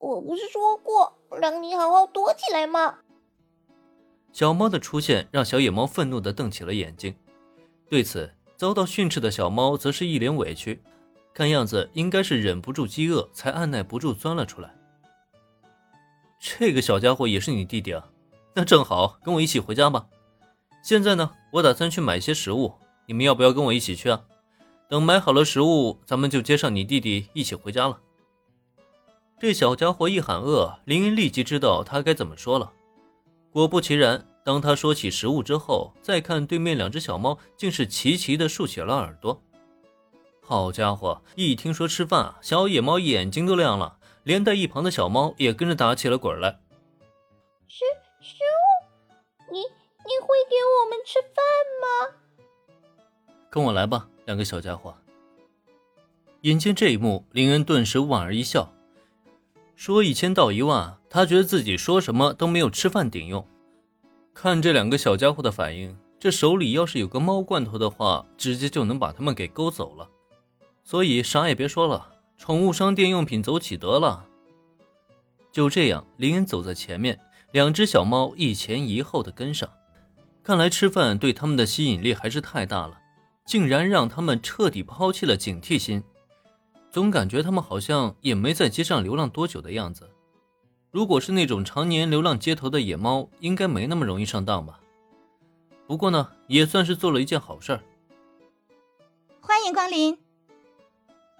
我不是说过让你好好躲起来吗？小猫的出现让小野猫愤怒地瞪起了眼睛。对此，遭到训斥的小猫则是一脸委屈，看样子应该是忍不住饥饿才按耐不住钻了出来。这个小家伙也是你弟弟啊？那正好，跟我一起回家吧。现在呢，我打算去买一些食物，你们要不要跟我一起去啊？等买好了食物，咱们就接上你弟弟一起回家了。这小家伙一喊饿，林恩立即知道他该怎么说了。果不其然，当他说起食物之后，再看对面两只小猫，竟是齐齐的竖起了耳朵。好家伙，一听说吃饭，小野猫眼睛都亮了，连带一旁的小猫也跟着打起了滚来。食食物，你你会给我们吃饭吗？跟我来吧，两个小家伙。眼见这一幕，林恩顿时莞尔一笑。说一千道一万，他觉得自己说什么都没有吃饭顶用。看这两个小家伙的反应，这手里要是有个猫罐头的话，直接就能把他们给勾走了。所以啥也别说了，宠物商店用品走起得了。就这样，林恩走在前面，两只小猫一前一后的跟上。看来吃饭对他们的吸引力还是太大了，竟然让他们彻底抛弃了警惕心。总感觉他们好像也没在街上流浪多久的样子。如果是那种常年流浪街头的野猫，应该没那么容易上当吧？不过呢，也算是做了一件好事儿。欢迎光临。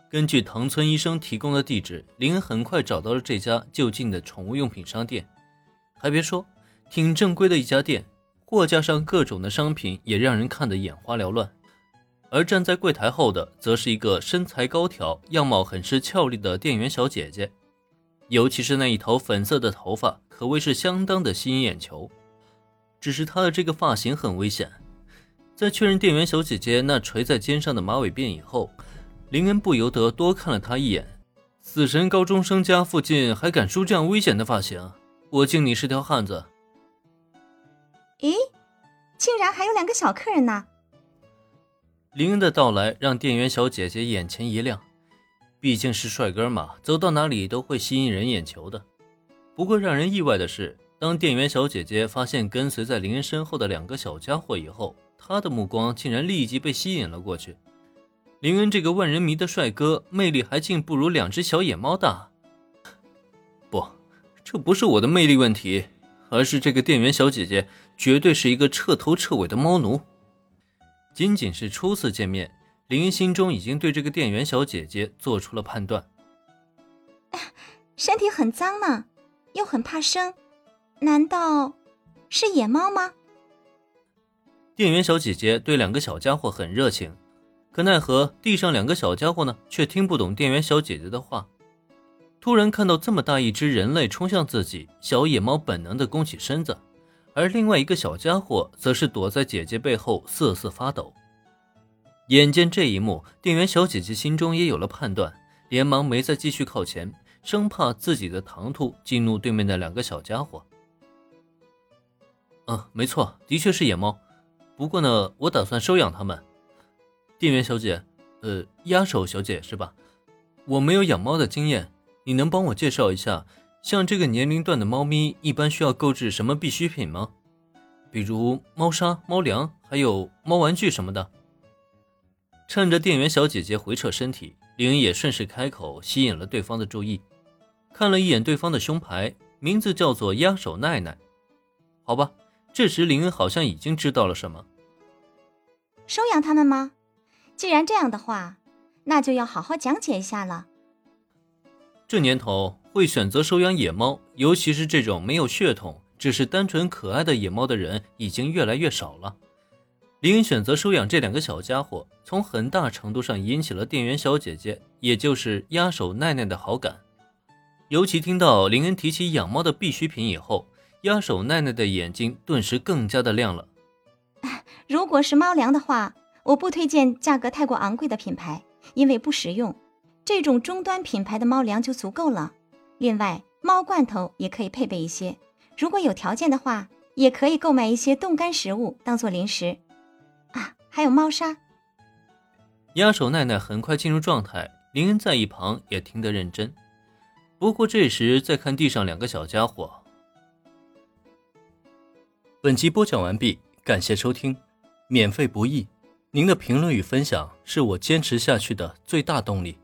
根据藤村医生提供的地址，林恩很快找到了这家就近的宠物用品商店。还别说，挺正规的一家店，货架上各种的商品也让人看得眼花缭乱。而站在柜台后的，则是一个身材高挑、样貌很是俏丽的店员小姐姐，尤其是那一头粉色的头发，可谓是相当的吸引眼球。只是她的这个发型很危险。在确认店员小姐姐那垂在肩上的马尾辫以后，林恩不由得多看了她一眼。死神高中生家附近还敢梳这样危险的发型？我敬你是条汉子。咦，竟然还有两个小客人呢！林恩的到来让店员小姐姐眼前一亮，毕竟是帅哥嘛，走到哪里都会吸引人眼球的。不过让人意外的是，当店员小姐姐发现跟随在林恩身后的两个小家伙以后，她的目光竟然立即被吸引了过去。林恩这个万人迷的帅哥，魅力还竟不如两只小野猫大。不，这不是我的魅力问题，而是这个店员小姐姐绝对是一个彻头彻尾的猫奴。仅仅是初次见面，林云心中已经对这个店员小姐姐做出了判断。身体很脏呢，又很怕生，难道是野猫吗？店员小姐姐对两个小家伙很热情，可奈何地上两个小家伙呢，却听不懂店员小姐姐的话。突然看到这么大一只人类冲向自己，小野猫本能的弓起身子。而另外一个小家伙则是躲在姐姐背后瑟瑟发抖。眼见这一幕，店员小姐姐心中也有了判断，连忙没再继续靠前，生怕自己的唐突激怒对面的两个小家伙。嗯，没错，的确是野猫。不过呢，我打算收养它们。店员小姐，呃，压手小姐是吧？我没有养猫的经验，你能帮我介绍一下？像这个年龄段的猫咪，一般需要购置什么必需品吗？比如猫砂、猫粮，还有猫玩具什么的。趁着店员小姐姐回撤身体，林恩也顺势开口，吸引了对方的注意。看了一眼对方的胸牌，名字叫做压手奈奈。好吧，这时林恩好像已经知道了什么。收养他们吗？既然这样的话，那就要好好讲解一下了。这年头。会选择收养野猫，尤其是这种没有血统、只是单纯可爱的野猫的人，已经越来越少了。林恩选择收养这两个小家伙，从很大程度上引起了店员小姐姐，也就是压手奈奈的好感。尤其听到林恩提起养猫的必需品以后，压手奈奈的眼睛顿时更加的亮了。如果是猫粮的话，我不推荐价格太过昂贵的品牌，因为不实用。这种中端品牌的猫粮就足够了。另外，猫罐头也可以配备一些。如果有条件的话，也可以购买一些冻干食物当做零食。啊，还有猫砂。压手奈奈很快进入状态，林恩在一旁也听得认真。不过这时再看地上两个小家伙。本集播讲完毕，感谢收听，免费不易，您的评论与分享是我坚持下去的最大动力。